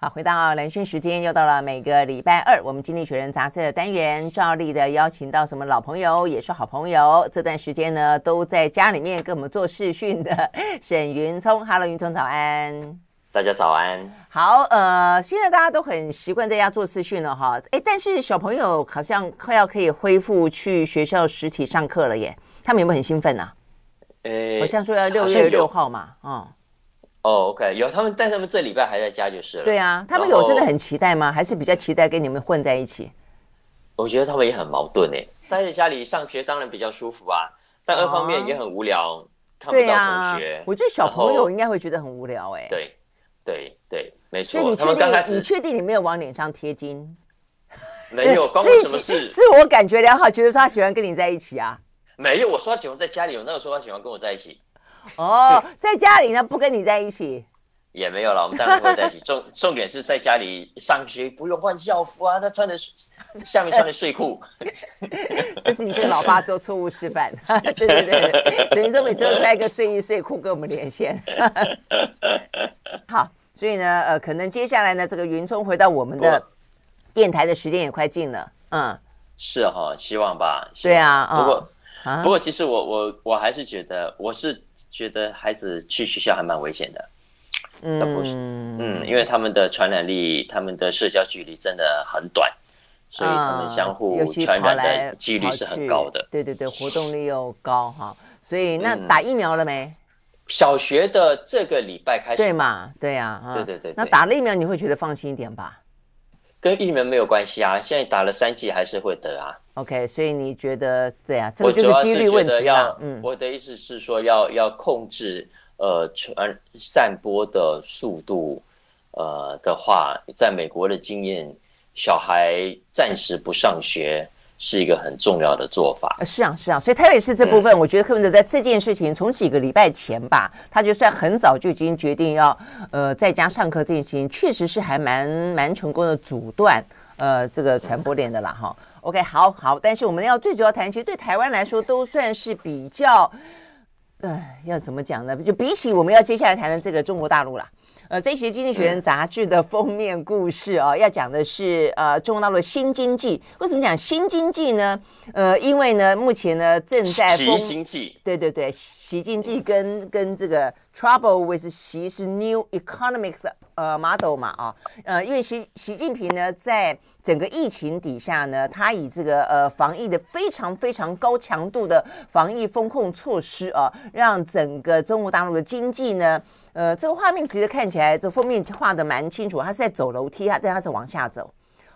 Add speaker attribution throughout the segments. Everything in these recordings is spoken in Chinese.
Speaker 1: 好，回到兰萱时间，又到了每个礼拜二，我们《经济学人》杂志的单元，照例的邀请到什么老朋友，也是好朋友。这段时间呢，都在家里面跟我们做视讯的沈云聪，Hello，云聪早安，
Speaker 2: 大家早安。
Speaker 1: 好，呃，现在大家都很习惯在家做视讯了哈，哎，但是小朋友好像快要可以恢复去学校实体上课了耶，他们有没有很兴奋呢、啊？呃，好像说要六月六号嘛，嗯。
Speaker 2: 哦、oh，OK，有他们，但他们这礼拜还在家就是了。
Speaker 1: 对啊，他们有真的很期待吗？还是比较期待跟你们混在一起？
Speaker 2: 我觉得他们也很矛盾哎，待在家里上学当然比较舒服啊，但二方面也很无聊，哦、看不到同学。
Speaker 1: 啊、我觉得小朋友应该会觉得很无聊哎。
Speaker 2: 对对对，没错。
Speaker 1: 所以你确定？你确定你没有往脸上贴金？
Speaker 2: 没有，关我什么事？
Speaker 1: 自我感觉良好，觉得说他喜欢跟你在一起啊？
Speaker 2: 没有，我说他喜欢在家里，我那个时候他喜欢跟我在一起。
Speaker 1: 哦，在家里呢，不跟你在一起，
Speaker 2: 也没有了。我们当然不会在一起。重 重点是在家里上学不用换校服啊，他穿的下面穿的睡裤。
Speaker 1: 这是你跟老爸做错误示范。对对对，等于说每次都穿一个睡衣睡裤跟我们连线。好，所以呢，呃，可能接下来呢，这个云聪回到我们的电台的时间也快近了。嗯，
Speaker 2: 是哈，希望吧。
Speaker 1: 对啊，
Speaker 2: 不过、啊、不过其实我我我还是觉得我是。觉得孩子去学校还蛮危险的，嗯，嗯，因为他们的传染力、他们的社交距离真的很短，所以他们相互传染的几率是很高的。
Speaker 1: 对对对，活动力又高哈，所以那打疫苗了没？嗯、
Speaker 2: 小学的这个礼拜开始，
Speaker 1: 对嘛？对呀、啊，
Speaker 2: 对对对，对。
Speaker 1: 那打了疫苗，你会觉得放心一点吧？
Speaker 2: 跟疫苗没有关系啊，现在打了三剂还是会得啊。
Speaker 1: OK，所以你觉得这样，这个就是几率问题啦。
Speaker 2: 嗯，我的意思是说要，要要控制呃传散播的速度，呃的话，在美国的经验，小孩暂时不上学。是一个很重要的做法。
Speaker 1: 是啊，是啊，所以台北市这部分，我觉得柯文哲在这件事情从几个礼拜前吧，他就算很早就已经决定要呃在家上课进行，确实是还蛮蛮成功的阻断呃这个传播链的啦哈。OK，好好，但是我们要最主要谈，其实对台湾来说都算是比较，呃，要怎么讲呢？就比起我们要接下来谈的这个中国大陆啦。呃，这些《经济学人》杂志的封面故事啊，要讲的是呃，中国大陆新经济。为什么讲新经济呢？呃，因为呢，目前呢正在
Speaker 2: 习经济，
Speaker 1: 对对对，习经济跟跟这个 Trouble with 习是 New Economics 呃 Model 嘛啊，呃，因为习习近平呢，在整个疫情底下呢，他以这个呃防疫的非常非常高强度的防疫风控措施啊，让整个中国大陆的经济呢。呃，这个画面其实看起来，这封面画的蛮清楚，他是在走楼梯，他但他是往下走，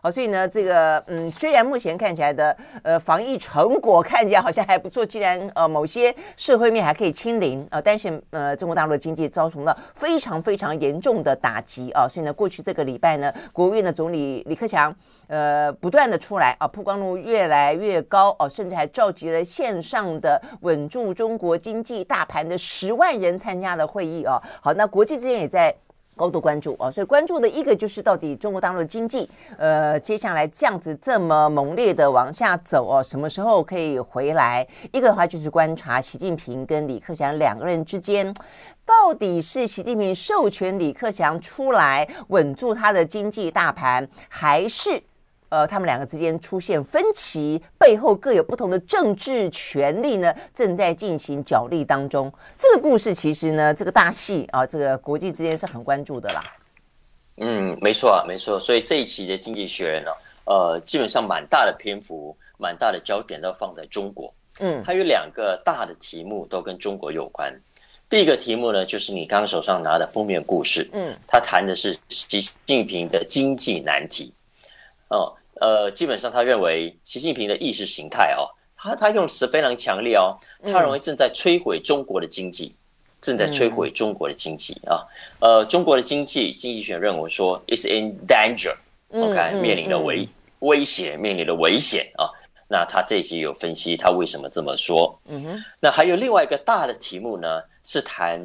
Speaker 1: 好，所以呢，这个嗯，虽然目前看起来的呃防疫成果看起来好像还不错，既然呃某些社会面还可以清零啊，但是呃中国大陆的经济遭受了非常非常严重的打击啊，所以呢，过去这个礼拜呢，国务院的总理李克强。呃，不断的出来啊，曝光度越来越高哦，甚至还召集了线上的稳住中国经济大盘的十万人参加了会议哦。好，那国际之间也在高度关注啊，所以关注的一个就是到底中国大陆的经济，呃，接下来这样子这么猛烈的往下走哦，什么时候可以回来？一个的话就是观察习近平跟李克强两个人之间，到底是习近平授权李克强出来稳住他的经济大盘，还是？呃，他们两个之间出现分歧，背后各有不同的政治权利呢，正在进行角力当中。这个故事其实呢，这个大戏啊，这个国际之间是很关注的啦。
Speaker 2: 嗯，没错啊，没错。所以这一期的《经济学人》呢，呃，基本上蛮大的篇幅，蛮大的焦点都放在中国。嗯，它有两个大的题目都跟中国有关。第一个题目呢，就是你刚刚手上拿的封面故事。嗯，它谈的是习近平的经济难题。哦。呃，基本上他认为习近平的意识形态哦，他他用词非常强烈哦，他认为正在摧毁中国的经济，嗯、正在摧毁中国的经济啊。呃，中国的经济，经济学认为说 is in danger，OK，、okay? 嗯、面临的危、嗯、威胁，面临的危险啊。那他这一集有分析他为什么这么说。嗯哼。那还有另外一个大的题目呢，是谈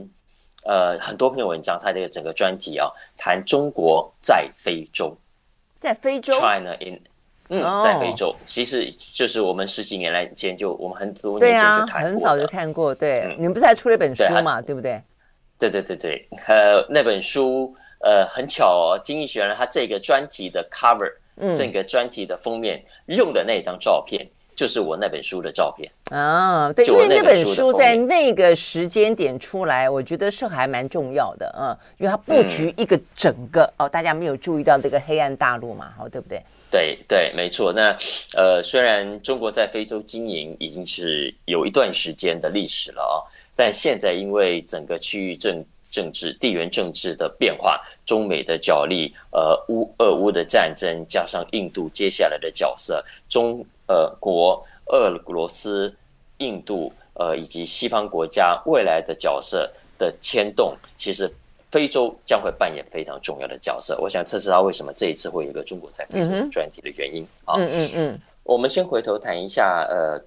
Speaker 2: 呃很多篇文章，他这个整个专题啊，谈中国在非洲。
Speaker 1: 在非洲
Speaker 2: ，China in，嗯，oh. 在非洲，其实就是我们十几年来间就我们很多年前就谈过，
Speaker 1: 很早就看过。对，嗯、你们不是还出了一本书嘛？对，不对？
Speaker 2: 对对对对，呃，那本书呃，很巧哦，《经济学人》他这个专题的 cover，嗯，这个专题的封面用的那张照片，就是我那本书的照片
Speaker 1: 啊。对，因为那本书在那个时间点出来，我觉得是还蛮重要的，嗯，因为它布局一个整个、嗯、哦，大家没有注意到这个黑暗大陆嘛，好，对不对？
Speaker 2: 对对，没错。那呃，虽然中国在非洲经营已经是有一段时间的历史了啊，但现在因为整个区域政政治、地缘政治的变化，中美的角力，呃，乌俄乌的战争，加上印度接下来的角色，中呃国、俄罗斯、印度呃以及西方国家未来的角色的牵动，其实。非洲将会扮演非常重要的角色。我想这是他为什么这一次会有一个中国在非洲的专题的原因啊。嗯嗯嗯。我们先回头谈一下，呃，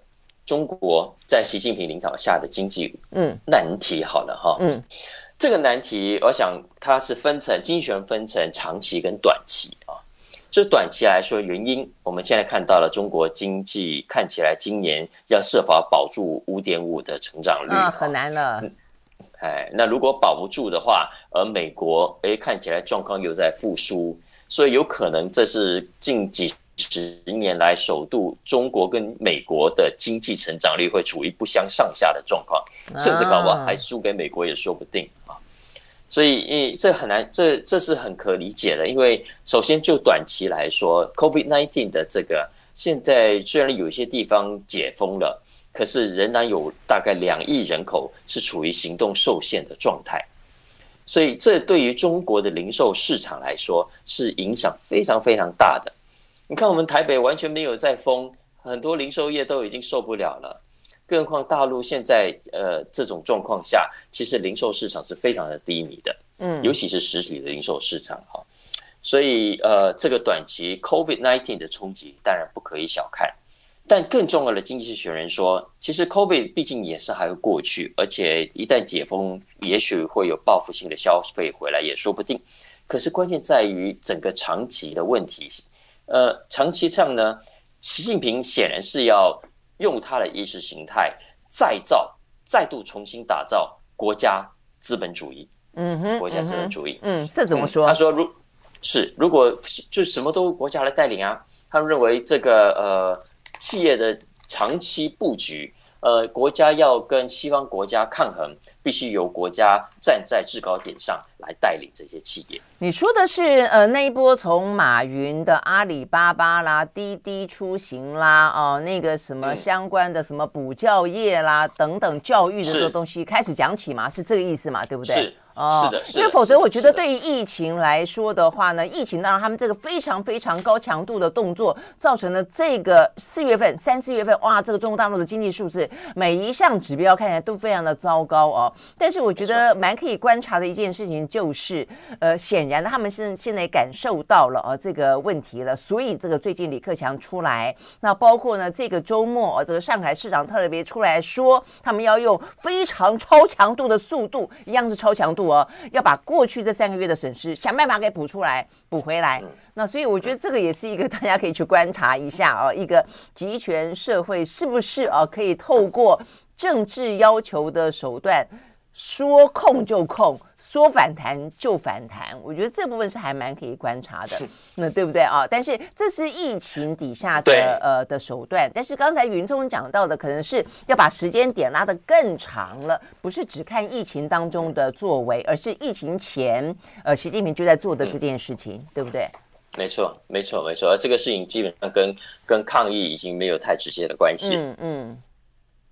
Speaker 2: 中国在习近平领导下的经济嗯难题好了哈。嗯。这个难题，我想它是分成经济学分成长期跟短期啊。就短期来说，原因我们现在看到了中国经济看起来今年要设法保住五点五的成长率啊，
Speaker 1: 很难了。
Speaker 2: 哎，那如果保不住的话，而美国哎看起来状况又在复苏，所以有可能这是近几十年来首度中国跟美国的经济成长率会处于不相上下的状况，甚至搞不好还输给美国也说不定啊。所以，因为这很难，这这是很可理解的，因为首先就短期来说，COVID-19 的这个现在虽然有些地方解封了。可是仍然有大概两亿人口是处于行动受限的状态，所以这对于中国的零售市场来说是影响非常非常大的。你看，我们台北完全没有在封，很多零售业都已经受不了了，更何况大陆现在呃这种状况下，其实零售市场是非常的低迷的，嗯，尤其是实体的零售市场哈。所以呃，这个短期 COVID-19 的冲击当然不可以小看。但更重要的，经济学人说，其实 COVID 毕竟也是还会过去，而且一旦解封，也许会有报复性的消费回来，也说不定。可是关键在于整个长期的问题，呃，长期上呢，习近平显然是要用他的意识形态再造、再度重新打造国家资本主义。嗯哼，国家资本主义。嗯，
Speaker 1: 这怎么说？
Speaker 2: 他说，如是如果就什么都国家来带领啊，他们认为这个呃。企业的长期布局，呃，国家要跟西方国家抗衡，必须由国家站在制高点上来带领这些企业。
Speaker 1: 你说的是，呃，那一波从马云的阿里巴巴啦、滴滴出行啦，哦、呃，那个什么相关的什么补教业啦等等教育的这个东西开始讲起嘛，是，是这个意思嘛，对不对？
Speaker 2: 是。哦，是的，
Speaker 1: 因为否则我觉得对于疫情来说的话呢，疫情当然他们这个非常非常高强度的动作，造成了这个四月份、三四月份，哇，这个中国大陆的经济数字每一项指标看起来都非常的糟糕哦。但是我觉得蛮可以观察的一件事情就是，呃，显然他们是现在感受到了呃这个问题了，所以这个最近李克强出来，那包括呢这个周末，呃，这个上海市长特别出来说，他们要用非常超强度的速度，一样是超强度。要把过去这三个月的损失想办法给补出来，补回来。那所以我觉得这个也是一个大家可以去观察一下啊，一个集权社会是不是啊可以透过政治要求的手段说控就控。说反弹就反弹，我觉得这部分是还蛮可以观察的，那对不对啊？但是这是疫情底下的呃的手段，但是刚才云聪讲到的，可能是要把时间点拉得更长了，不是只看疫情当中的作为，而是疫情前呃习近平就在做的这件事情，嗯、对不对？
Speaker 2: 没错，没错，没错，而这个事情基本上跟跟抗疫已经没有太直接的关系，嗯嗯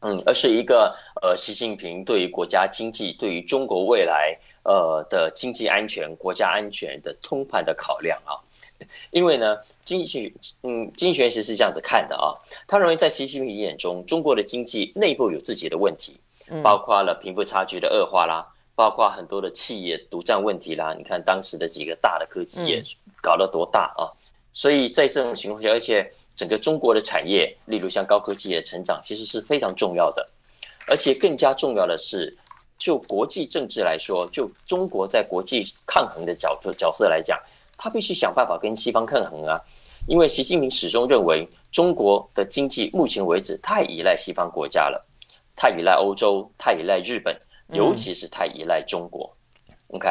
Speaker 2: 嗯，而是一个呃习近平对于国家经济，对于中国未来。呃的经济安全、国家安全的通盘的考量啊，因为呢，经济学嗯，经济学其实是这样子看的啊，他认为在习近平眼中，中国的经济内部有自己的问题，包括了贫富差距的恶化啦，包括很多的企业独占问题啦。你看当时的几个大的科技业搞了多大啊，所以在这种情况下，而且整个中国的产业，例如像高科技的成长，其实是非常重要的，而且更加重要的是。就国际政治来说，就中国在国际抗衡的角度角色来讲，他必须想办法跟西方抗衡啊。因为习近平始终认为，中国的经济目前为止太依赖西方国家了，太依赖欧洲，太依赖日本，尤其是太依赖中国。OK，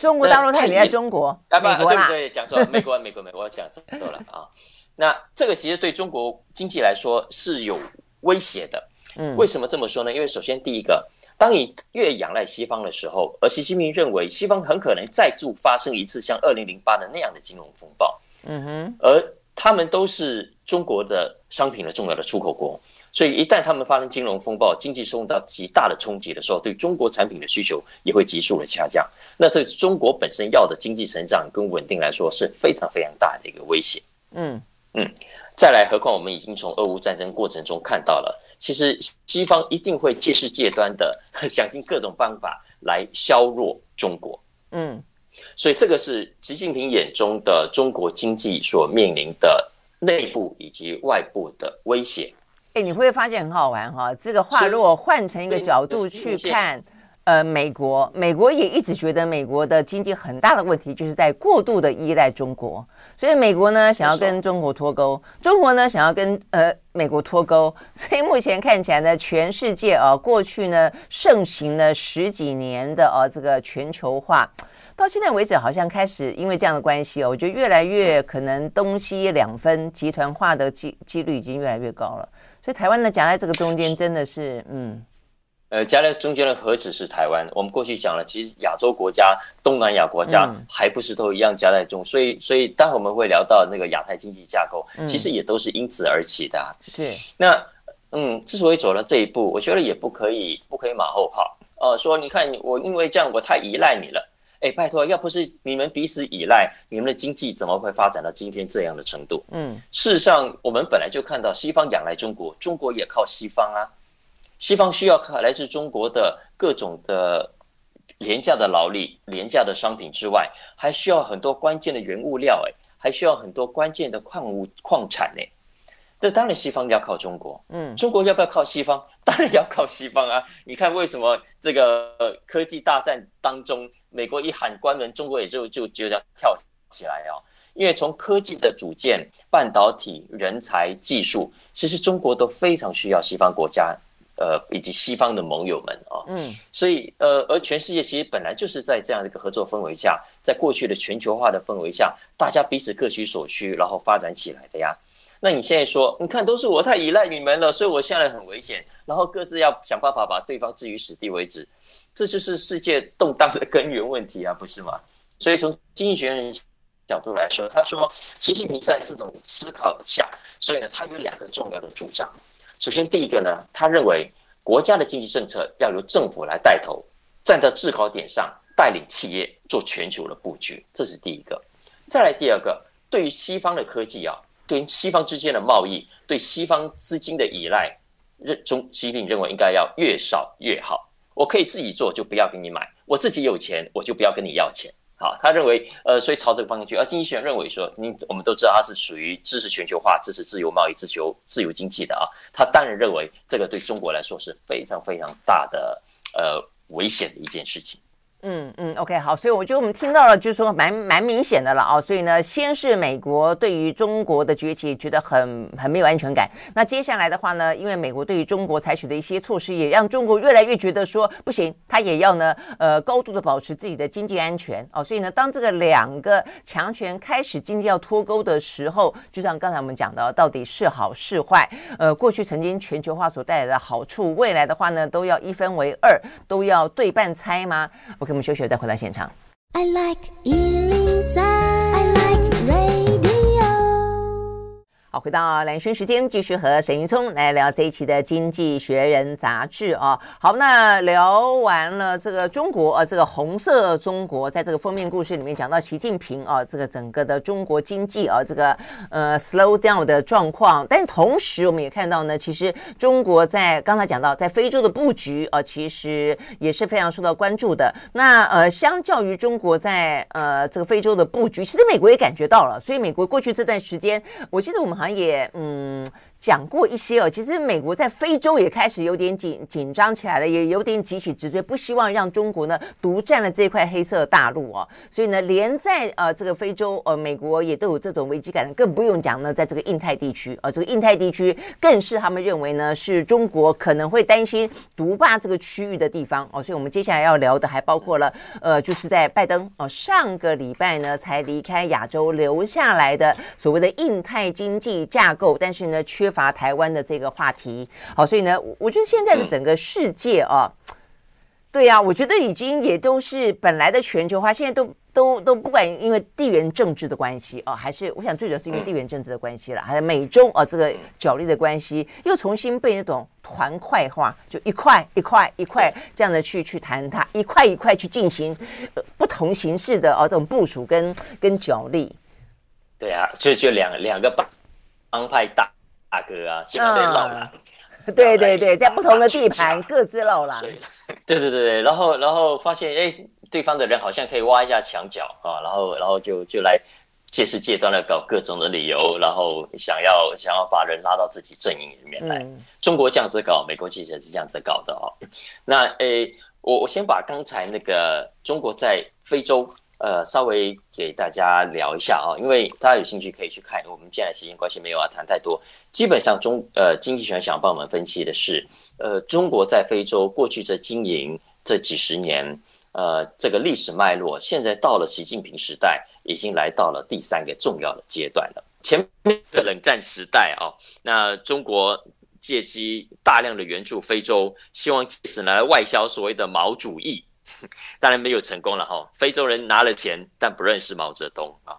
Speaker 1: 中国大陆太依赖中国，
Speaker 2: 啊不，对不对？讲错了，美国，美国，美国，我讲错了啊。那这个其实对中国经济来说是有威胁的。嗯，为什么这么说呢？因为首先第一个，当你越仰赖西方的时候，而习近平认为西方很可能再度发生一次像二零零八的那样的金融风暴。嗯哼，而他们都是中国的商品的重要的出口国。所以，一旦他们发生金融风暴，经济受到极大的冲击的时候，对中国产品的需求也会急速的下降。那对中国本身要的经济成长跟稳定来说，是非常非常大的一个威胁。嗯嗯，再来，何况我们已经从俄乌战争过程中看到了，其实西方一定会借势借端的 想尽各种办法来削弱中国。嗯，所以这个是习近平眼中的中国经济所面临的内部以及外部的威胁。
Speaker 1: 哎，你会发现很好玩哈。这个话如果换成一个角度去看，呃，美国，美国也一直觉得美国的经济很大的问题就是在过度的依赖中国，所以美国呢想要跟中国脱钩，中国呢想要跟呃美国脱钩，所以目前看起来呢，全世界啊，过去呢盛行了十几年的啊这个全球化，到现在为止好像开始因为这样的关系哦，我觉得越来越可能东西两分，集团化的几几率已经越来越高了。所以台湾呢夹在这个中间，真的是嗯，
Speaker 2: 呃，夹在中间的何止是台湾？我们过去讲了，其实亚洲国家、东南亚国家还不是都一样夹在中。所以，所以待会我们会聊到那个亚太经济架构，其实也都是因此而起的啊。
Speaker 1: 是。
Speaker 2: 那嗯，之所以走到这一步，我觉得也不可以不可以马后炮。呃，说你看我因为这样我太依赖你了。哎，拜托，要不是你们彼此依赖，你们的经济怎么会发展到今天这样的程度？嗯，事实上，我们本来就看到西方仰赖中国，中国也靠西方啊。西方需要靠来自中国的各种的廉价的劳力、廉价的商品之外，还需要很多关键的原物料，哎，还需要很多关键的矿物矿产，哎。那当然，西方要靠中国。嗯，中国要不要靠西方？当然要靠西方啊！你看，为什么这个科技大战当中，美国一喊关门，中国也就就就要跳起来哦？因为从科技的组件、半导体、人才、技术，其实中国都非常需要西方国家，呃，以及西方的盟友们啊。嗯，所以呃，而全世界其实本来就是在这样的一个合作氛围下，在过去的全球化的氛围下，大家彼此各取所需，然后发展起来的呀。那你现在说，你看都是我太依赖你们了，所以我现在很危险，然后各自要想办法把对方置于死地为止，这就是世界动荡的根源问题啊，不是吗？所以从经济学人角度来说，他说习近平在这种思考下，所以呢，他有两个重要的主张。首先，第一个呢，他认为国家的经济政策要由政府来带头，站在制高点上，带领企业做全球的布局，这是第一个。再来第二个，对于西方的科技啊。对西方之间的贸易，对西方资金的依赖，认中习近平认为应该要越少越好。我可以自己做，就不要给你买；我自己有钱，我就不要跟你要钱。好，他认为，呃，所以朝这个方向去。而经济学人认为说，你我们都知道他是属于支持全球化、支持自由贸易、支持自由经济的啊。他当然认为这个对中国来说是非常非常大的呃危险的一件事情。
Speaker 1: 嗯嗯，OK，好，所以我觉得我们听到了，就是说蛮蛮明显的了啊。所以呢，先是美国对于中国的崛起觉得很很没有安全感。那接下来的话呢，因为美国对于中国采取的一些措施，也让中国越来越觉得说不行，他也要呢呃高度的保持自己的经济安全哦。所以呢，当这个两个强权开始经济要脱钩的时候，就像刚才我们讲的，到底是好是坏？呃，过去曾经全球化所带来的好处，未来的话呢，都要一分为二，都要对半拆吗？OK。我们休息，再回到现场。I like 好，回到蓝轩时间，继续和沈云聪来聊这一期的《经济学人》杂志啊。好，那聊完了这个中国啊，这个红色中国，在这个封面故事里面讲到习近平啊，这个整个的中国经济啊，这个呃 slow down 的状况。但同时，我们也看到呢，其实中国在刚才讲到在非洲的布局啊，其实也是非常受到关注的。那呃，相较于中国在呃这个非洲的布局，其实美国也感觉到了。所以，美国过去这段时间，我记得我们。好像也嗯讲过一些哦，其实美国在非洲也开始有点紧紧张起来了，也有点急起直追，不希望让中国呢独占了这块黑色大陆哦。所以呢，连在呃这个非洲呃，美国也都有这种危机感，更不用讲呢，在这个印太地区呃，这个印太地区更是他们认为呢是中国可能会担心独霸这个区域的地方哦。所以我们接下来要聊的还包括了呃，就是在拜登哦上个礼拜呢才离开亚洲留下来的所谓的印太经济架构，但是呢缺乏台湾的这个话题。好，所以呢，我觉得现在的整个世界啊。对呀、啊，我觉得已经也都是本来的全球化，现在都都都不管因为地缘政治的关系哦，还是我想最主要是因为地缘政治的关系了，还有美中啊这个角力的关系，又重新被那种团块化，就一块一块一块这样的去去谈它，一块一块去进行不同形式的哦这种部署跟跟角力。
Speaker 2: 对啊，就就两两个帮帮派大大哥啊，现在被闹了。嗯
Speaker 1: 对对对，在不同的地盘各自露了。
Speaker 2: 对对对对，然后然后发现哎，对方的人好像可以挖一下墙角啊，然后然后就就来借势借端的搞各种的理由，然后想要想要把人拉到自己阵营里面来。嗯、中国这样子搞，美国其实也是这样子搞的哦。那诶，我我先把刚才那个中国在非洲。呃，稍微给大家聊一下啊，因为大家有兴趣可以去看。我们现在时间关系没有啊谈太多。基本上中呃经济学想帮我们分析的是，呃，中国在非洲过去这经营这几十年，呃，这个历史脉络，现在到了习近平时代，已经来到了第三个重要的阶段了。前面是冷战时代啊，那中国借机大量的援助非洲，希望借此来外销所谓的毛主义。当然没有成功了哈，非洲人拿了钱，但不认识毛泽东啊。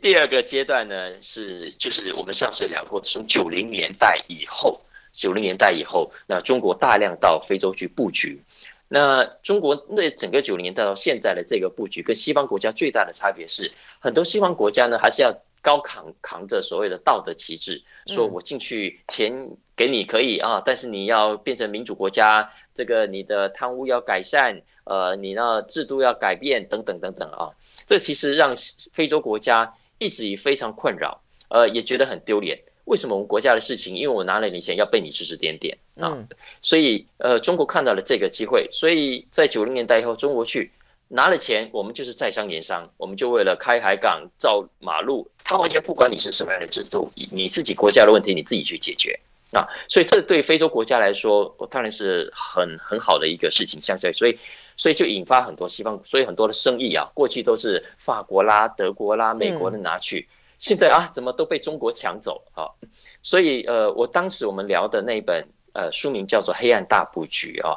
Speaker 2: 第二个阶段呢，是就是我们上次聊过，从九零年代以后，九零年代以后，那中国大量到非洲去布局。那中国那整个九零年代到现在的这个布局，跟西方国家最大的差别是，很多西方国家呢，还是要高扛扛着所谓的道德旗帜，说我进去钱给你可以啊，但是你要变成民主国家。这个你的贪污要改善，呃，你呢制度要改变，等等等等啊，这其实让非洲国家一直以非常困扰，呃，也觉得很丢脸。为什么我们国家的事情，因为我拿了你钱，要被你指指点点啊？嗯、所以呃，中国看到了这个机会，所以在九零年代以后，中国去拿了钱，我们就是在商言商，我们就为了开海港、造马路，他完全不管你是什么样的制度，你自己国家的问题你自己去解决。啊，所以这对非洲国家来说，我当然是很很好的一个事情，相对，所以所以就引发很多西方，所以很多的生意啊，过去都是法国啦、德国啦、美国的拿去，现在啊，怎么都被中国抢走啊？所以呃，我当时我们聊的那本呃书名叫做《黑暗大布局》啊，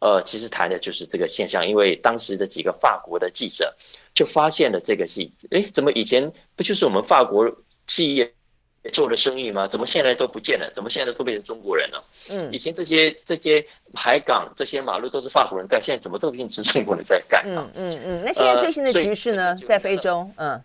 Speaker 2: 呃，其实谈的就是这个现象，因为当时的几个法国的记者就发现了这个戏，诶，怎么以前不就是我们法国企业？做的生意吗？怎么现在都不见了？怎么现在都变成中国人了？嗯，以前这些这些海港、这些马路都是法国人盖，现在怎么都变成中国人在干？嗯嗯嗯。那现在最新的局势呢？呃、在非洲，嗯，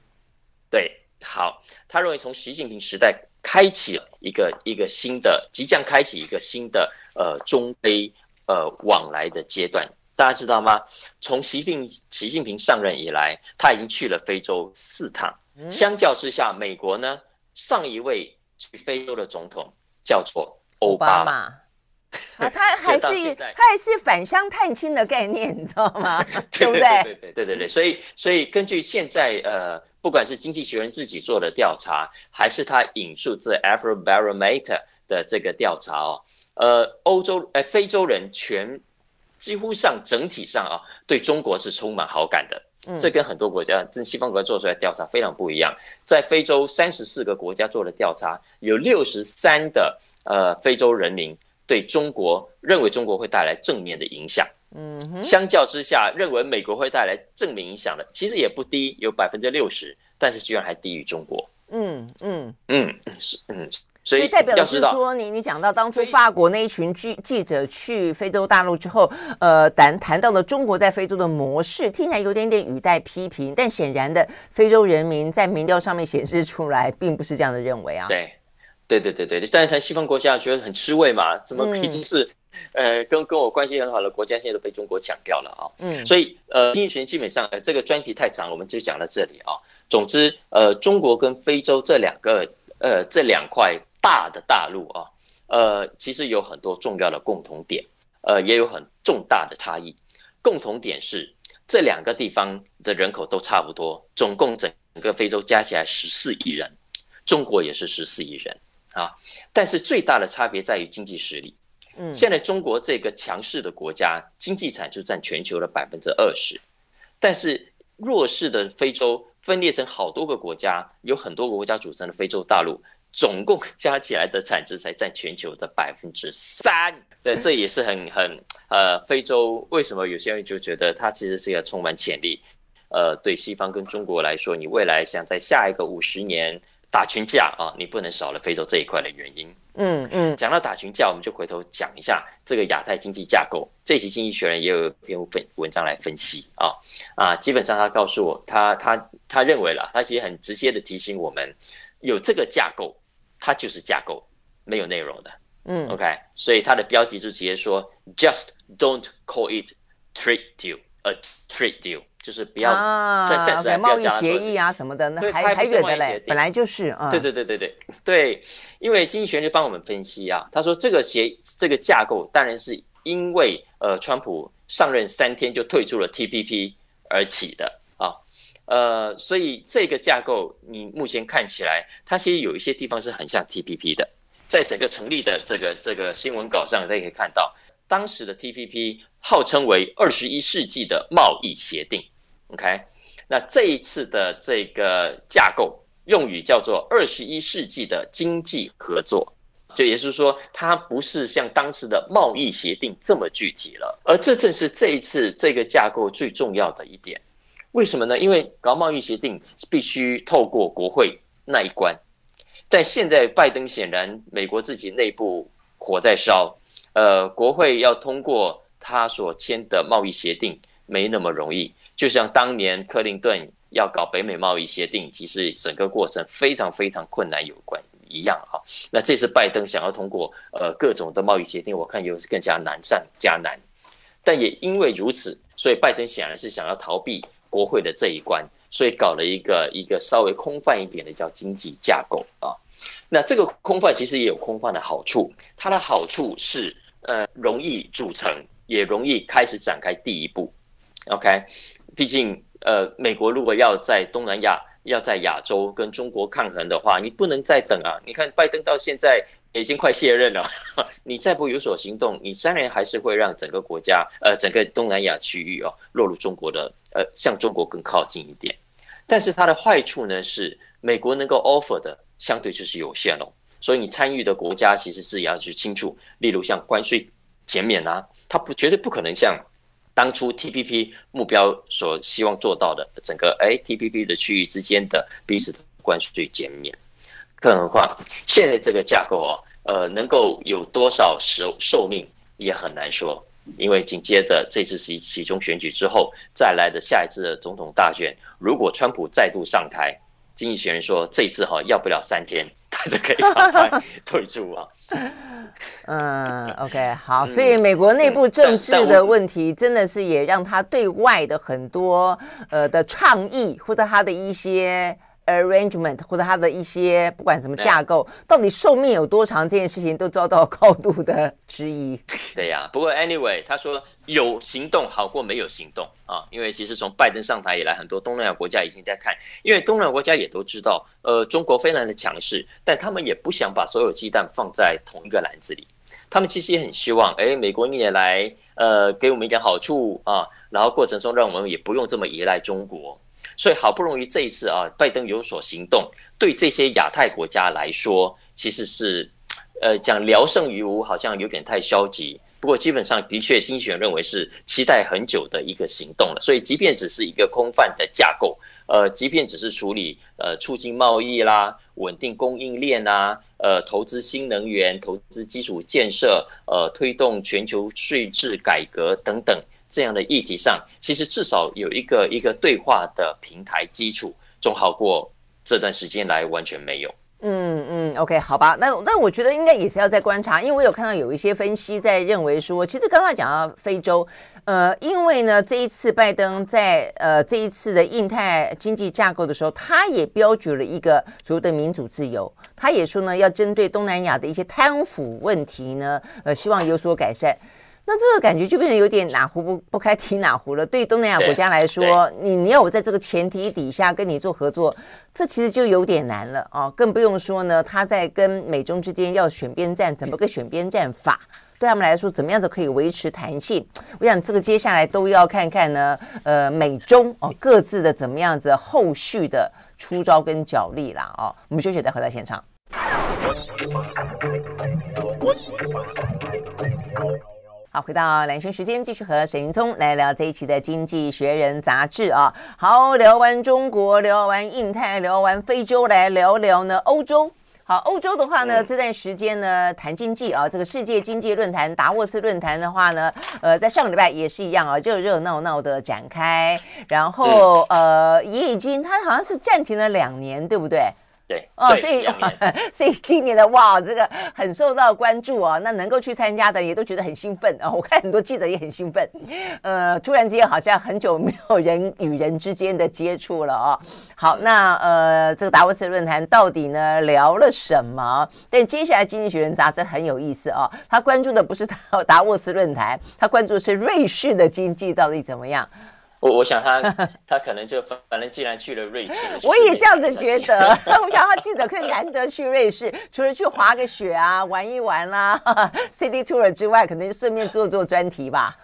Speaker 2: 对，好，他认为从习近平时代开启了一个一个新的，即将开启一个新的呃中非呃往来的阶段。大家知道吗？从习近习近平上任以来，他已经去了非洲四趟。相较之下，美国呢？上一位去非洲的总统叫做奥巴马啊，他还是他还是返乡探亲的概念，你知道吗？对不对？对对对对对，所以所以根据现在呃，不管是经济学人自己做的调查，还是他引述自 Afrobarometer 的这个调查哦，呃，欧洲呃非洲人全几乎上整体上啊，对中国是充满好感的。这跟很多国家，跟西方国家做出来调查非常不一样。在非洲三十四个国家做的调查，有六十三的呃非洲人民对中国认为中国会带来正面的影响。嗯，相较之下，认为美国会带来正面影响的其实也不低，有百分之六十，但是居然还低于中国。嗯嗯嗯是嗯。所以代表的是说，你你讲到当初法国那一群记记者去非洲大陆之后，呃，谈谈到了中国在非洲的模式，听起来有点点语带批评，但显然的，非洲人民在民调上面显示出来，并不是这样的认为啊。对，对对对对，但是谈西方国家觉得很吃味嘛，怎么已经是，呃，跟跟我关系很好的国家，现在都被中国抢掉了啊。嗯，所以呃，经济学基本上，呃，这个专题太长，我们就讲到这里啊。总之，呃，中国跟非洲这两个，呃，这两块。大的大陆啊，呃，其实有很多重要的共同点，呃，也有很重大的差异。共同点是这两个地方的人口都差不多，总共整个非洲加起来十四亿人，中国也是十四亿人啊。但是最大的差别在于经济实力。嗯，现在中国这个强势的国家，经济产出占全球的百分之二十，但是弱势的非洲分裂成好多个国家，有很多个国家组成的非洲大陆，总共 加起来的产值才占全球的百分之三。对，这也是很很呃，非洲为什么有些人就觉得它其实是一个充满潜力？呃，对西方跟中国来说，你未来想在下一个五十年打群架啊，你不能少了非洲这一块的原因。嗯嗯，讲到打群架，我们就回头讲一下这个亚太经济架构。这期《经济学人》也有一篇文文章来分析啊啊，基本上他告诉我，他他他认为了，他其实很直接的提醒我们，有这个架构，它就是架构，没有内容的。嗯，OK，所以它的标题就直接说，Just don't call it trade deal, a trade deal。就是不要暂暂时
Speaker 1: 贸易协议啊什么的，那还还远的嘞，本来就是啊。
Speaker 2: 对对对对对对，因为经济学就帮我们分析啊，他说这个协这个架构当然是因为呃，川普上任三天就退出了 TPP 而起的啊，呃，所以这个架构你目前看起来，它其实有一些地方是很像 TPP 的，在整个成立的这个这个新闻稿上，大家可以看到，当时的 TPP 号称为二十一世纪的贸易协定。OK，那这一次的这个架构用语叫做二十一世纪的经济合作，就也就是说，它不是像当时的贸易协定这么具体了。而这正是这一次这个架构最重要的一点。为什么呢？因为搞贸易协定必须透过国会那一关，但现在拜登显然美国自己内部火在烧，呃，国会要通过他所签的贸易协定没那么容易。就像当年克林顿要搞北美贸易协定，其实整个过程非常非常困难有关一样哈。那这次拜登想要通过呃各种的贸易协定，我看又是更加难上加难。但也因为如此，所以拜登显然是想要逃避国会的这一关，所以搞了一个一个稍微空泛一点的叫经济架构啊。那这个空泛其实也有空泛的好处，它的好处是呃容易组成，也容易开始展开第一步。OK。毕竟，呃，美国如果要在东南亚、要在亚洲跟中国抗衡的话，你不能再等啊！你看，拜登到现在已经快卸任了，你再不有所行动，你当然还是会让整个国家，呃，整个东南亚区域哦，落入中国的，呃，向中国更靠近一点。但是它的坏处呢，是美国能够 offer 的相对就是有限了，所以你参与的国家其实是也要去清楚，例如像关税减免啊，它不绝对不可能像。当初 TPP 目标所希望做到的整个哎 TPP 的区域之间的彼此的关税减免，更何况现在这个架构哦，呃，能够有多少寿寿命也很难说，因为紧接着这次是期中选举之后再来的下一次的总统大选，如果川普再度上台，经济学人说这次哈要不了三天。他就可以赶快 退出啊。
Speaker 1: 嗯，OK，好，所以美国内部政治的问题，真的是也让他对外的很多呃的倡议或者他的一些。Arrangement 或者它的一些不管什么架构，到底寿命有多长，这件事情都遭到高度的质疑。
Speaker 2: 对呀、啊，不过 anyway，他说有行动好过没有行动啊，因为其实从拜登上台以来，很多东南亚国家已经在看，因为东南亚国家也都知道，呃，中国非常的强势，但他们也不想把所有鸡蛋放在同一个篮子里，他们其实也很希望，哎，美国你也来，呃，给我们一点好处啊，然后过程中让我们也不用这么依赖中国。所以好不容易这一次啊，拜登有所行动，对这些亚太国家来说，其实是，呃，讲聊胜于无，好像有点太消极。不过基本上的确，经济学人认为是期待很久的一个行动了。所以即便只是一个空泛的架构，呃，即便只是处理呃促进贸易啦、稳定供应链啦、呃投资新能源、投资基础建设、呃推动全球税制改革等等。这样的议题上，其实至少有一个一个对话的平台基础，总好过这段时间来完全没有。
Speaker 1: 嗯嗯，OK，好吧，那那我觉得应该也是要再观察，因为我有看到有一些分析在认为说，其实刚刚讲到非洲，呃，因为呢这一次拜登在呃这一次的印太经济架构的时候，他也标举了一个所谓的民主自由，他也说呢要针对东南亚的一些贪腐问题呢，呃，希望有所改善。那这个感觉就变得有点哪壶不不开提哪壶了。对东南亚国家来说，你你要我在这个前提底下跟你做合作，这其实就有点难了啊！更不用说呢，他在跟美中之间要选边站，怎么个选边站法？对他们来说，怎么样子可以维持弹性？我想这个接下来都要看看呢。呃，美中哦各自的怎么样子后续的出招跟角力啦。哦，我们休息再回到现场。好，回到蓝轩时间，继续和沈云聪来聊这一期的《经济学人》杂志啊。好，聊完中国，聊完印太，聊完非洲，来聊聊呢欧洲。好，欧洲的话呢，这段时间呢谈经济啊，这个世界经济论坛达沃斯论坛的话呢，呃，在上个礼拜也是一样啊，热热闹闹的展开，然后呃也已经它好像是暂停了两年，对不对？
Speaker 2: 对
Speaker 1: 哦，所以 所以今年的哇，这个很受到关注啊。那能够去参加的也都觉得很兴奋啊。我看很多记者也很兴奋。呃，突然之间好像很久没有人与人之间的接触了啊。好，那呃，这个达沃斯论坛到底呢聊了什么？但接下来《经济学人》杂志很有意思啊，他关注的不是达达沃斯论坛，他关注的是瑞士的经济到底怎么样。
Speaker 2: 我我想他 他可能就反反正既然去了瑞士，
Speaker 1: 我也这样子觉得。我想他记者可以难得去瑞士，除了去滑个雪啊、玩一玩啦、啊、，City Tour 之外，可能就顺便做做专题吧。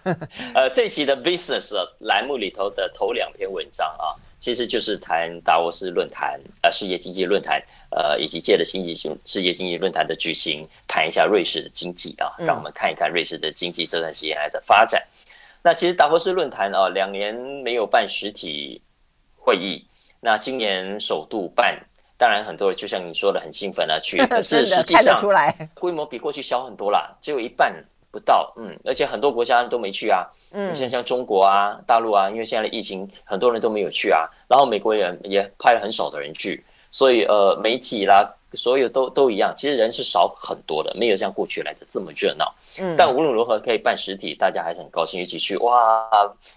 Speaker 2: 呃，这期的 Business 栏目里头的头两篇文章啊，其实就是谈达沃斯论坛、呃世界经济论坛，呃以及借着经济世界经济论坛的举行，谈一下瑞士的经济啊，让我们看一看瑞士的经济这段时间来的发展。那其实达沃斯论坛啊，两年没有办实体会议，那今年首度办，当然很多人就像你说的很兴奋啊，去，可是实际上规模比过去小很多啦，只有一半不到，嗯，而且很多国家都没去啊，嗯，像像中国啊、大陆啊，因为现在的疫情，很多人都没有去啊，然后美国人也派了很少的人去，所以呃，媒体啦，所有都都一样，其实人是少很多的，没有像过去来的这么热闹。嗯，但无论如何可以办实体，大家还是很高兴一起去。哇，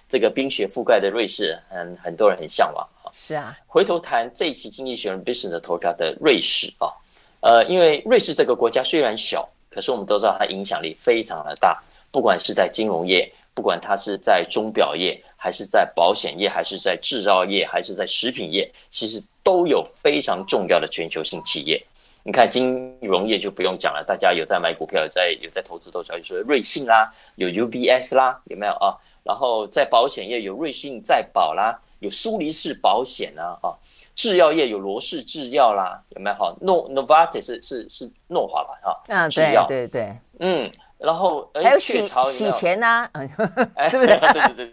Speaker 2: 这个冰雪覆盖的瑞士，很很多人很向往啊。
Speaker 1: 是啊，
Speaker 2: 回头谈这一期《经济学人》Business 的头条的瑞士啊，呃，因为瑞士这个国家虽然小，可是我们都知道它影响力非常的大。不管是在金融业，不管它是在钟表业，还是在保险业，还是在制造业，还是在食品业，其实都有非常重要的全球性企业。你看金融业就不用讲了，大家有在买股票，有在有在投资都知道，说瑞信啦，有 UBS 啦，有没有啊？然后在保险业有瑞信再保啦，有苏黎世保险啊，啊，制药业有罗氏制药啦，有没有？哈诺 Novartis 是是是诺华吧？哈，
Speaker 1: 嗯，制药对对对，
Speaker 2: 嗯，然后
Speaker 1: 还有洗洗钱呐，是不是？
Speaker 2: 对对对。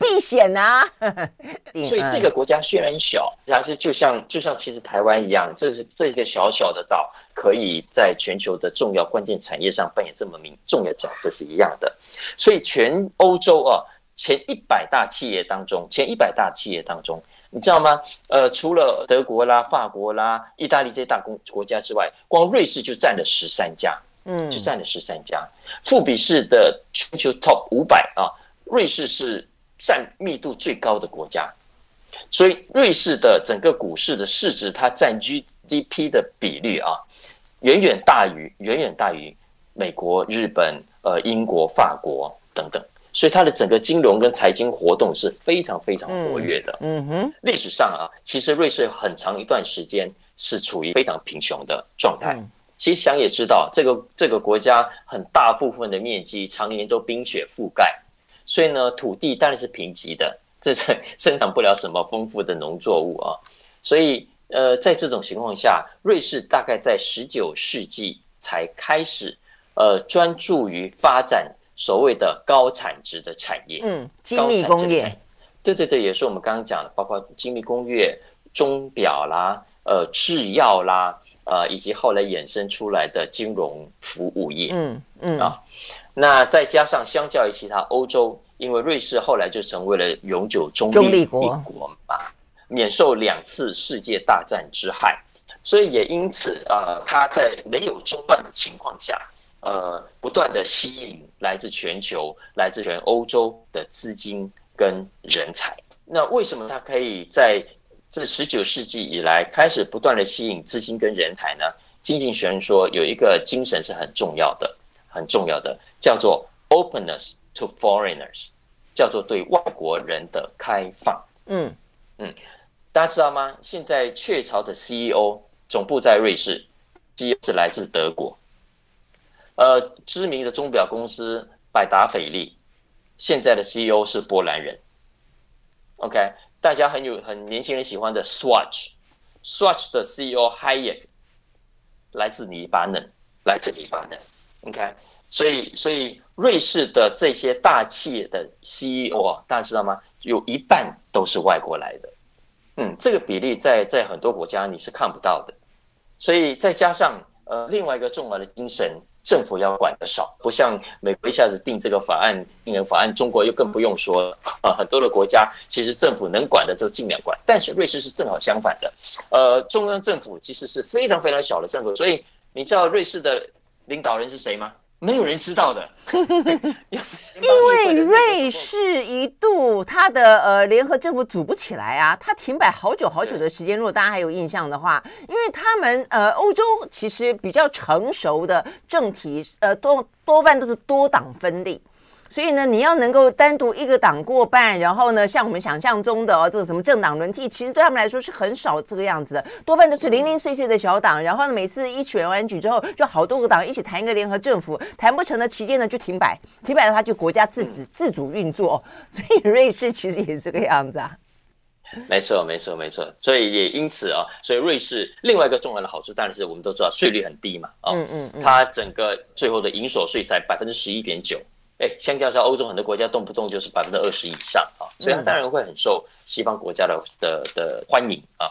Speaker 1: 避险啊！
Speaker 2: 所以这个国家虽然小，但是就像就像其实台湾一样，这是这一个小小的岛，可以在全球的重要关键产业上扮演这么明重要的角色是一样的。所以全欧洲啊，前一百大企业当中，前一百大企业当中，你知道吗？呃，除了德国啦、法国啦、意大利这些大公国家之外，光瑞士就占了十三家，嗯，就占了十三家。富比士的全球 Top 五百啊，瑞士是。占密度最高的国家，所以瑞士的整个股市的市值，它占 GDP 的比率啊，远远大于远远大于美国、日本、呃英国、法国等等，所以它的整个金融跟财经活动是非常非常活跃的。嗯哼，历史上啊，其实瑞士很长一段时间是处于非常贫穷的状态。其实想也知道，这个这个国家很大部分的面积常年都冰雪覆盖。所以呢，土地当然是贫瘠的，这是 生长不了什么丰富的农作物啊。所以，呃，在这种情况下，瑞士大概在十九世纪才开始，呃，专注于发展所谓的高产值的产业，嗯，
Speaker 1: 精密工业，
Speaker 2: 对对对，也是我们刚刚讲的，包括精密工业、钟表啦，呃，制药啦，呃，以及后来衍生出来的金融服务业，嗯嗯啊。那再加上，相较于其他欧洲，因为瑞士后来就成为了永久中立国嘛，免受两次世界大战之害。所以也因此啊、呃，它在没有中断的情况下，呃，不断的吸引来自全球、来自全欧洲的资金跟人才。那为什么它可以在这十九世纪以来开始不断的吸引资金跟人才呢？经济学人说有一个精神是很重要的，很重要的，叫做 openness to foreigners，叫做对外国人的开放。嗯嗯，大家知道吗？现在雀巢的 CEO 总部在瑞士，CEO 是来自德国。呃，知名的钟表公司百达翡丽，现在的 CEO 是波兰人。OK，大家很有很年轻人喜欢的 Swatch，Swatch 的 CEO Hayek 来自黎巴嫩，来自黎巴嫩。OK，所以所以瑞士的这些大企业的 CEO 啊，大家知道吗？有一半都是外国来的。嗯，这个比例在在很多国家你是看不到的。所以再加上呃另外一个重要的精神。政府要管的少，不像美国一下子定这个法案，定个法案，中国又更不用说了啊。很多的国家其实政府能管的就尽量管，但是瑞士是正好相反的，呃，中央政府其实是非常非常小的政府，所以你知道瑞士的领导人是谁吗？没有人知道的，
Speaker 1: 因为瑞士一度它的呃联合政府组不起来啊，它停摆好久好久的时间。如果大家还有印象的话，因为他们呃欧洲其实比较成熟的政体呃多多半都是多党分立。所以呢，你要能够单独一个党过半，然后呢，像我们想象中的哦，这个什么政党轮替，其实对他们来说是很少这个样子的，多半都是零零碎碎的小党。然后呢，每次一选完举之后，就好多个党一起谈一个联合政府，谈不成的期间呢就停摆，停摆的话就国家自己自主运作。所以瑞士其实也是这个样子啊。
Speaker 2: 没错，没错，没错。所以也因此啊，所以瑞士另外一个重要的好处，当然是我们都知道税率很低嘛，啊，嗯嗯，它整个最后的营所税才百分之十一点九。哎，相较下，欧洲很多国家动不动就是百分之二十以上啊，所以它当然会很受西方国家的的的欢迎啊。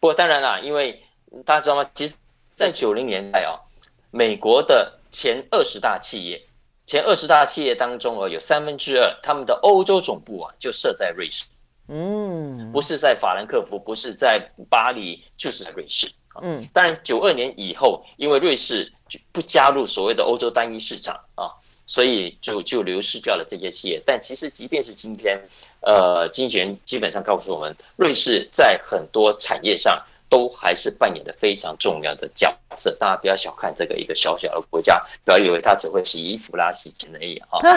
Speaker 2: 不过当然啦，因为大家知道吗？其实，在九零年代啊，美国的前二十大企业，前二十大企业当中啊，有三分之二他们的欧洲总部啊就设在瑞士，嗯，不是在法兰克福，不是在巴黎，就是在瑞士。嗯，当然九二年以后，因为瑞士就不加入所谓的欧洲单一市场啊。所以就就流失掉了这些企业，但其实即便是今天，呃，经济学人基本上告诉我们，瑞士在很多产业上都还是扮演的非常重要的角色。大家不要小看这个一个小小的国家，不要以为它只会洗衣服啦、洗钱而已哈。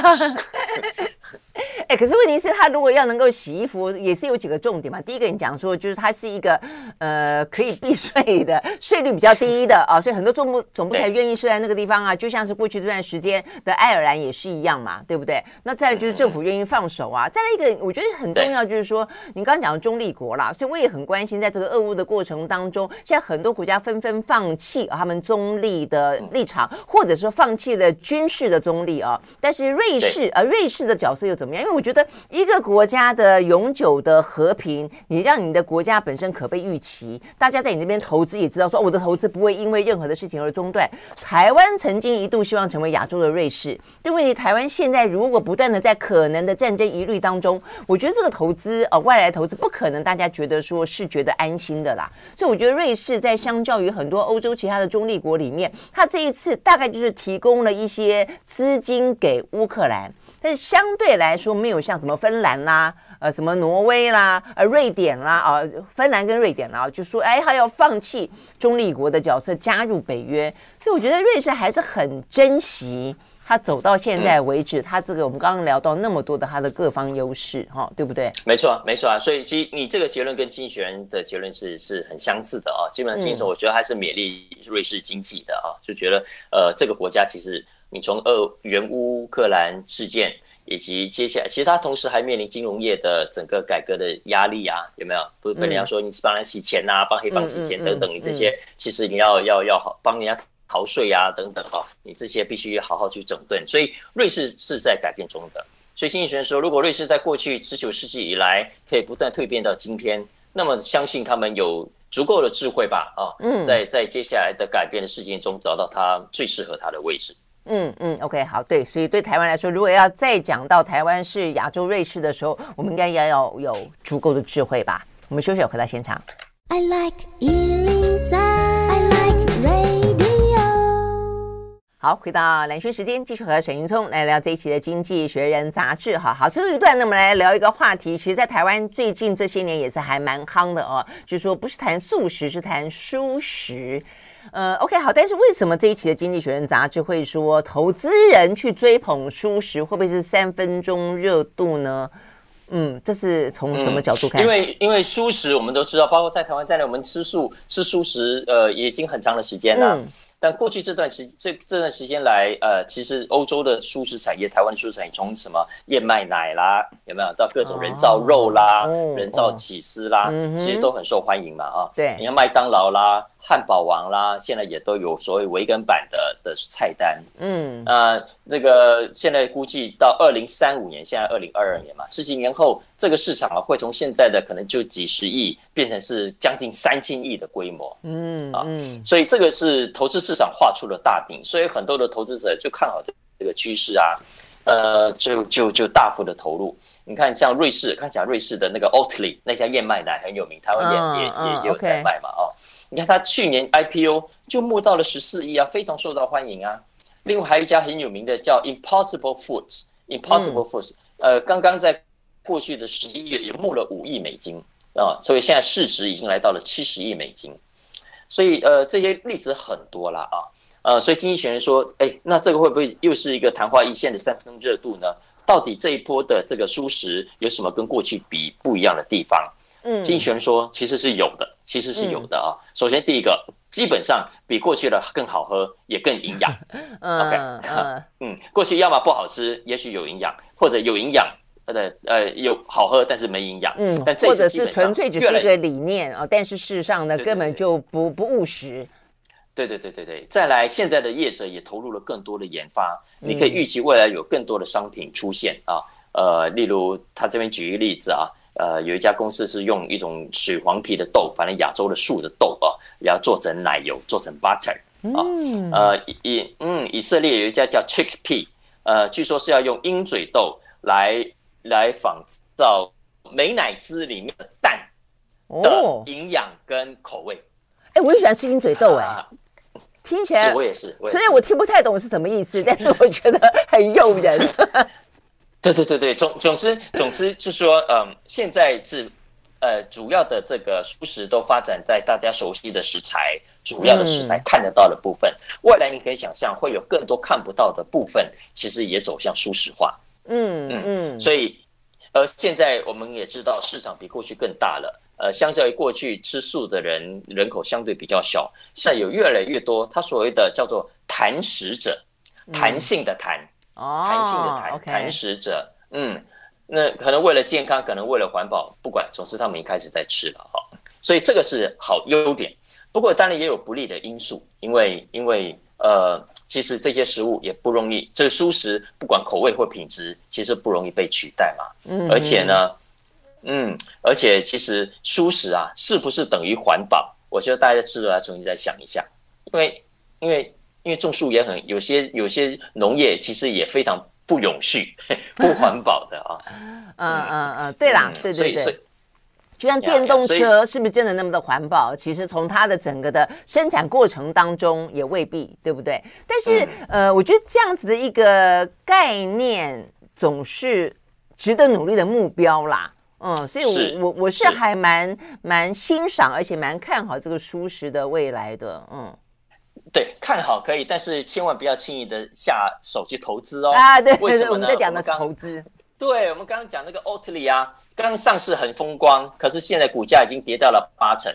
Speaker 1: 哎，可是问题是，他如果要能够洗衣服，也是有几个重点嘛。第一个，你讲说，就是它是一个呃可以避税的，税率比较低的啊，所以很多总部总部才愿意设在那个地方啊。就像是过去这段时间的爱尔兰也是一样嘛，对不对？那再来就是政府愿意放手啊。再来一个，我觉得很重要，就是说你刚刚讲的中立国啦，所以我也很关心，在这个俄乌的过程当中，现在很多国家纷纷放弃他们中立的立场，或者说放弃了军事的中立啊。但是瑞士呃，瑞士的角色又怎么样？因为我觉得一个国家的永久的和平，你让你的国家本身可被预期，大家在你那边投资也知道说，我的投资不会因为任何的事情而中断。台湾曾经一度希望成为亚洲的瑞士，对不对？台湾现在如果不断的在可能的战争疑虑当中，我觉得这个投资呃外来投资不可能大家觉得说是觉得安心的啦。所以我觉得瑞士在相较于很多欧洲其他的中立国里面，它这一次大概就是提供了一些资金给乌克兰。但是相对来说，没有像什么芬兰啦，呃，什么挪威啦，呃，瑞典啦，啊、呃，芬兰跟瑞典啦，就说，哎，他要放弃中立国的角色，加入北约。所以我觉得瑞士还是很珍惜他走到现在为止，他这个我们刚刚聊到那么多的他的各方优势，哈，对不对？
Speaker 2: 没错，没错啊。所以其实你这个结论跟经济学人的结论是是很相似的啊。基本上，经济学我觉得还是勉励瑞士经济的啊，就觉得呃，这个国家其实。你从俄原乌克兰事件，以及接下来，其实他同时还面临金融业的整个改革的压力啊，有没有？不是被人家说你是帮人洗钱呐，帮黑帮洗钱等等，你这些其实你要要要好帮人家逃税啊等等啊，你这些必须好好去整顿。所以瑞士是在改变中的。所以经济学人说，如果瑞士在过去十九世纪以来可以不断蜕变到今天，那么相信他们有足够的智慧吧？啊，在在接下来的改变的事件中找到它最适合它的位置。
Speaker 1: 嗯嗯嗯，OK，好，对，所以对台湾来说，如果要再讲到台湾是亚洲瑞士的时候，我们应该要要有足够的智慧吧。我们休息，回到现场。I like 好，回到蓝轩时间，继续和沈云聪来聊这一期的《经济学人》杂志。哈好，最后一段，那么来聊一个话题。其实，在台湾最近这些年也是还蛮夯的哦，就是说不是谈素食，是谈蔬食。呃，OK，好，但是为什么这一期的《经济学人》杂志会说投资人去追捧蔬食，会不会是三分钟热度呢？嗯，这是从什么角度看？
Speaker 2: 嗯、因为因为蔬食我们都知道，包括在台湾在内，我们吃素吃蔬食，呃，已经很长的时间了。嗯但过去这段时这这段时间来，呃，其实欧洲的蔬食产业，台湾的蔬食产业，从什么燕麦奶啦，有没有？到各种人造肉啦、哦、人造起司啦，哦、其实都很受欢迎嘛，啊，对，你看麦当劳啦、汉堡王啦，现在也都有所谓维根版的的菜单，嗯，呃，这个现在估计到二零三五年，现在二零二二年嘛，十几年后，这个市场啊会从现在的可能就几十亿，变成是将近三千亿的规模，嗯啊，所以这个是投资市场画出了大饼，所以很多的投资者就看好这这个趋势啊，呃，就就就大幅的投入。你看，像瑞士，看起来瑞士的那个 Oatly 那家燕麦奶很有名，台湾也也也也有在卖嘛，哦，你看它去年 IPO 就募到了十四亿啊，非常受到欢迎啊。另外还有一家很有名的叫 Impossible Foods，Impossible Foods，呃，刚刚在过去的十一月也募了五亿美金啊，所以现在市值已经来到了七十亿美金。所以呃，这些例子很多了啊，呃，所以经济学人说，哎，那这个会不会又是一个昙花一现的三分钟热度呢？到底这一波的这个蔬食有什么跟过去比不一样的地方？嗯，经济学人说其实是有的，其实是有的啊。嗯、首先第一个，基本上比过去的更好喝，也更营养。嗯、OK，嗯，嗯，过去要么不好吃，也许有营养，或者有营养。呃呃，有好喝，但是没营养。嗯，但这
Speaker 1: 或者是纯粹只是一个理念啊，但是事实上呢，根本就不不务实。
Speaker 2: 对对对对对，再来，现在的业者也投入了更多的研发，嗯、你可以预期未来有更多的商品出现啊。呃，例如他这边举一个例子啊，呃，有一家公司是用一种水黄皮的豆，反正亚洲的树的豆啊，然后做成奶油，做成 butter 啊。嗯。呃，以嗯，以色列有一家叫 Chickpea，呃，据说是要用鹰嘴豆来。来仿造美乃滋里面的蛋的营养跟口味。
Speaker 1: 哎、哦，我也喜欢吃鹰嘴豆，哎、啊，听起来
Speaker 2: 我也是，
Speaker 1: 虽然我听不太懂是什么意思，但是我觉得很诱人。
Speaker 2: 对对对对，总总之总之就是说，嗯，现在是呃主要的这个蔬食都发展在大家熟悉的食材，主要的食材看得到的部分，嗯、未来你可以想象会有更多看不到的部分，其实也走向蔬食化。嗯嗯嗯，所以，呃，现在我们也知道市场比过去更大了。呃，相较于过去吃素的人人口相对比较小，现在有越来越多他所谓的叫做弹食者，弹性的弹，哦，弹性的弹，弹食者。嗯，那可能为了健康，可能为了环保，不管，总之他们已经开始在吃了哈。所以这个是好优点，不过当然也有不利的因素，因为因为呃。其实这些食物也不容易，这个蔬食不管口味或品质，其实不容易被取代嘛。嗯，而且呢，嗯，而且其实蔬食啊，是不是等于环保？我觉得大家吃的来重新再想一下，因为因为因为种树也很有些有些农业其实也非常不永续、不环保的啊。
Speaker 1: 嗯嗯嗯，对啦，对对对。就像电动车是不是真的那么的环保？其实从它的整个的生产过程当中也未必，对不对？但是呃，我觉得这样子的一个概念总是值得努力的目标啦。嗯，所以我我我是还蛮蛮欣赏，而且蛮看好这个舒适的未来的。嗯，
Speaker 2: 对，看好可以，但是千万不要轻易的下手去投资哦。
Speaker 1: 啊，对对对，我们在讲的是投资。
Speaker 2: 对，我们刚刚讲那个 Oatly 啊。刚上市很风光，可是现在股价已经跌到了八成。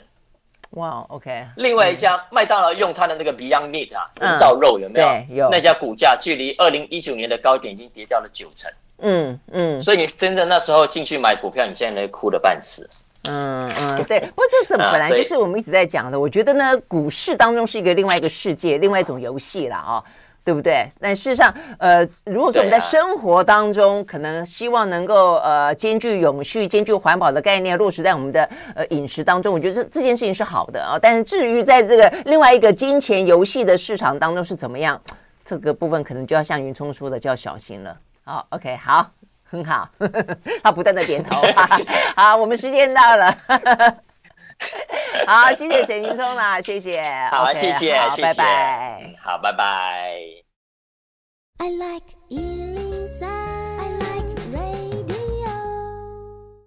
Speaker 1: 哇、wow，OK。
Speaker 2: 另外一家麦当劳用它的那个 Beyond Meat 啊，人造肉有没有？
Speaker 1: 对，有。
Speaker 2: 那家股价距离二零一九年的高点已经跌掉了九成。嗯嗯。所以你真的那时候进去买股票，你现在哭了半死。
Speaker 1: 嗯嗯，对。不过这这本来就是我们一直在讲的。我觉得呢，股市当中是一个另外一个世界，另外一种游戏了啊。对不对？但事实上，呃，如果说我们在生活当中，可能希望能够呃兼具永续、兼具环保的概念落实在我们的呃饮食当中，我觉得这这件事情是好的啊。但是至于在这个另外一个金钱游戏的市场当中是怎么样，这个部分可能就要像云聪说的，就要小心了。好，OK，好，很好，他不断的点头。好，我们时间到了。好，谢谢沈云聪啦。谢谢。
Speaker 2: 好，谢谢。
Speaker 1: 好，拜拜。
Speaker 2: 好，拜拜。